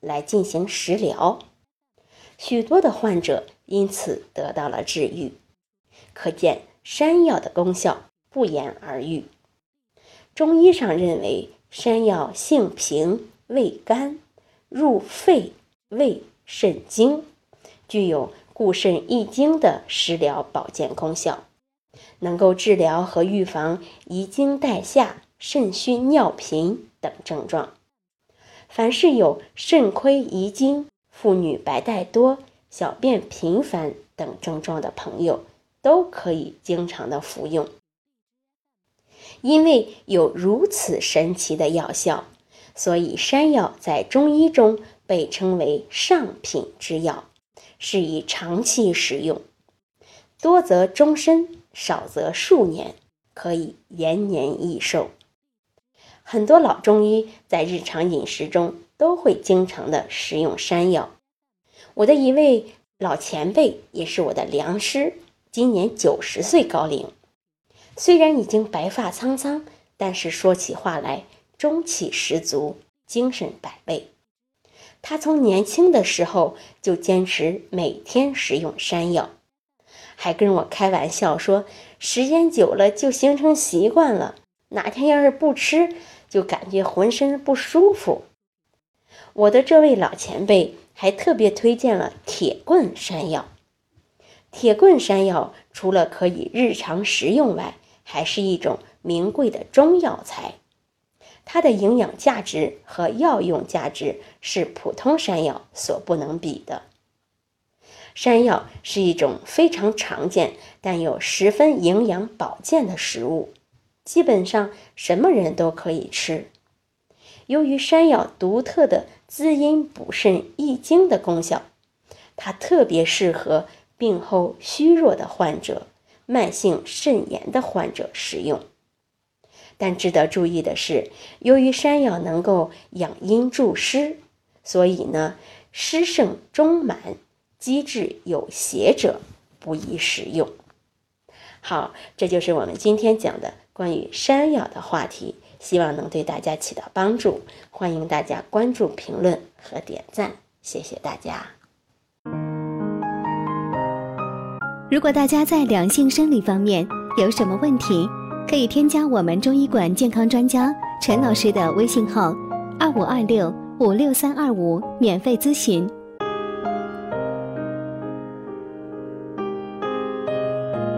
来进行食疗，许多的患者因此得到了治愈。可见山药的功效不言而喻。中医上认为，山药性平，味甘，入肺、胃、肾经，具有固肾益精的食疗保健功效，能够治疗和预防遗精带下、肾虚尿频等症状。凡是有肾亏遗精、妇女白带多、小便频繁等症状的朋友，都可以经常的服用。因为有如此神奇的药效，所以山药在中医中被称为上品之药，适宜长期食用，多则终身，少则数年，可以延年益寿。很多老中医在日常饮食中都会经常的食用山药。我的一位老前辈也是我的良师，今年九十岁高龄，虽然已经白发苍苍，但是说起话来中气十足，精神百倍。他从年轻的时候就坚持每天食用山药，还跟我开玩笑说，时间久了就形成习惯了，哪天要是不吃。就感觉浑身不舒服。我的这位老前辈还特别推荐了铁棍山药。铁棍山药除了可以日常食用外，还是一种名贵的中药材。它的营养价值和药用价值是普通山药所不能比的。山药是一种非常常见但又十分营养保健的食物。基本上什么人都可以吃。由于山药独特的滋阴补肾益精的功效，它特别适合病后虚弱的患者、慢性肾炎的患者食用。但值得注意的是，由于山药能够养阴助湿，所以呢，湿盛中满、积滞有邪者不宜食用。好，这就是我们今天讲的。关于山药的话题，希望能对大家起到帮助。欢迎大家关注、评论和点赞，谢谢大家。如果大家在两性生理方面有什么问题，可以添加我们中医馆健康专家陈老师的微信号：二五二六五六三二五，免费咨询。